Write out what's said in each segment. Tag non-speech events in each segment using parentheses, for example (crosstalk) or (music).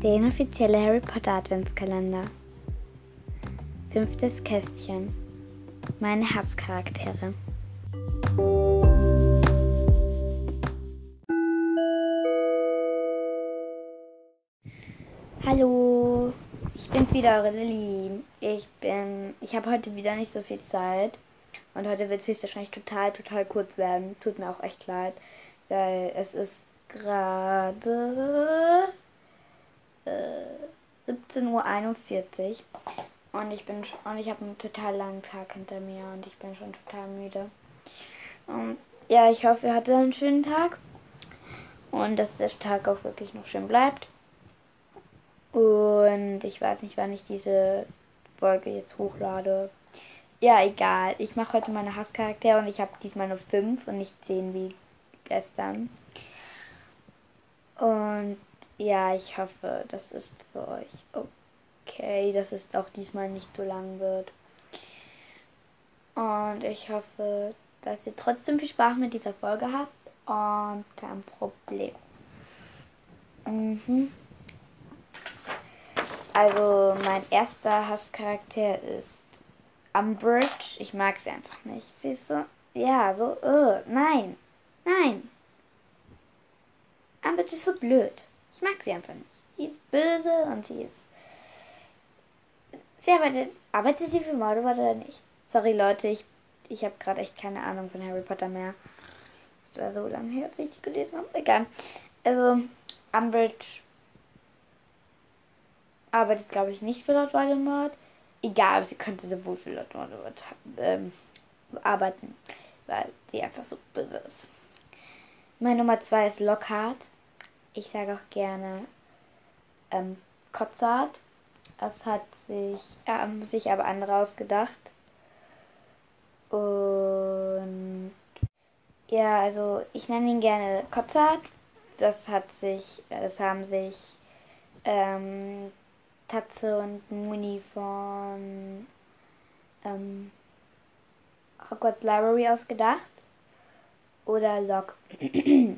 Der inoffizielle Harry Potter Adventskalender. Fünftes Kästchen. Meine Hasscharaktere. Hallo, ich bin's wieder, eure Lilly. Ich bin, ich habe heute wieder nicht so viel Zeit und heute wird es höchstwahrscheinlich total, total kurz werden. Tut mir auch echt leid, weil es ist gerade äh, 17.41 Uhr und ich bin und ich habe einen total langen Tag hinter mir und ich bin schon total müde. Und ja, ich hoffe, ihr hattet einen schönen Tag und dass der Tag auch wirklich noch schön bleibt. Und ich weiß nicht, wann ich diese Folge jetzt hochlade. Ja, egal. Ich mache heute meine Hasscharaktere und ich habe diesmal nur 5 und nicht 10 wie gestern. Und ja, ich hoffe, das ist für euch okay, dass es auch diesmal nicht so lang wird. Und ich hoffe, dass ihr trotzdem viel Spaß mit dieser Folge habt und kein Problem. Mhm. Also mein erster Hasscharakter ist Umbridge. Ich mag sie einfach nicht. Sie ist so, ja, so, uh, nein, nein. Umbridge ist so blöd. Ich mag sie einfach nicht. Sie ist böse und sie ist. Sie arbeitet. Arbeitet sie für Mordor oder nicht? Sorry Leute, ich, ich habe gerade echt keine Ahnung von Harry Potter mehr. War so lange her, als ich die gelesen habe. Egal. Also, Umbridge arbeitet, glaube ich, nicht für Lord Voldemort. Egal, aber sie könnte sowohl für Lord Voldemort ähm, arbeiten, weil sie einfach so böse ist. Meine Nummer zwei ist Lockhart. Ich sage auch gerne ähm, Kotzart. Das hat sich, ähm, sich aber andere ausgedacht. Und ja, also ich nenne ihn gerne Kotzart. Das hat sich, das haben sich ähm, Tatze und Muni von ähm, Hogwarts Library ausgedacht. Oder Log. (clears throat)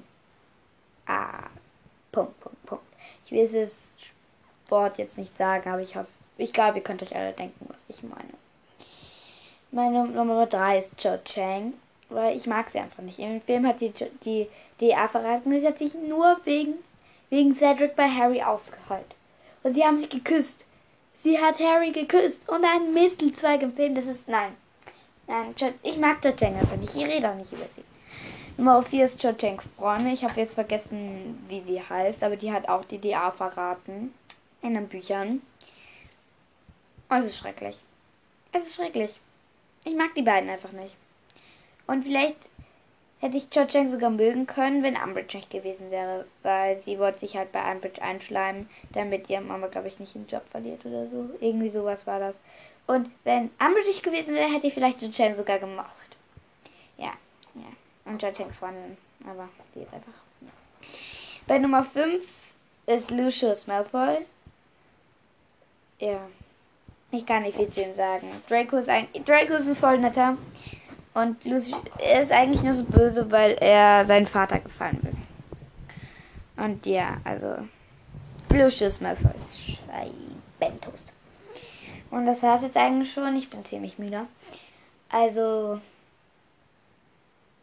ah, Punkt, Punkt, Punkt. Ich will das Wort jetzt nicht sagen, aber ich hoffe, ich glaube, ihr könnt euch alle denken, was ich meine. Meine Nummer 3 ist Cho Chang, weil ich mag sie einfach nicht. Im Film hat sie die DA verraten, sie hat sich nur wegen, wegen Cedric bei Harry ausgeheult. Und sie haben sich geküsst. Sie hat Harry geküsst und einen Mistelzweig im Film. Das ist. Nein. Nein, ich mag Cho Chang einfach nicht. Ich rede auch nicht über sie. Nummer 4 ist Cho Changs Freundin. Ich habe jetzt vergessen, wie sie heißt, aber die hat auch die DA verraten. In den Büchern. Oh, es ist schrecklich. Es ist schrecklich. Ich mag die beiden einfach nicht. Und vielleicht hätte ich Cho Chang sogar mögen können, wenn Umbridge nicht gewesen wäre. Weil sie wollte sich halt bei Umbridge einschleimen, damit ihre Mama, glaube ich, nicht den Job verliert oder so. Irgendwie sowas war das. Und wenn Umbridge nicht gewesen wäre, hätte ich vielleicht Cho Chang sogar gemocht. Ja, ja. Und Changs Freundin. Aber die ist einfach. Ja. Bei Nummer 5 ist Lucius Malfoy. Ja. Ich kann nicht viel zu ihm sagen. Draco ist ein, Draco ist ein voll netter. Und Lucius ist eigentlich nur so böse, weil er seinen Vater gefallen will. Und ja, also. Lucius Malfoy ist Scheibentoast. Und das war's jetzt eigentlich schon. Ich bin ziemlich müde. Also.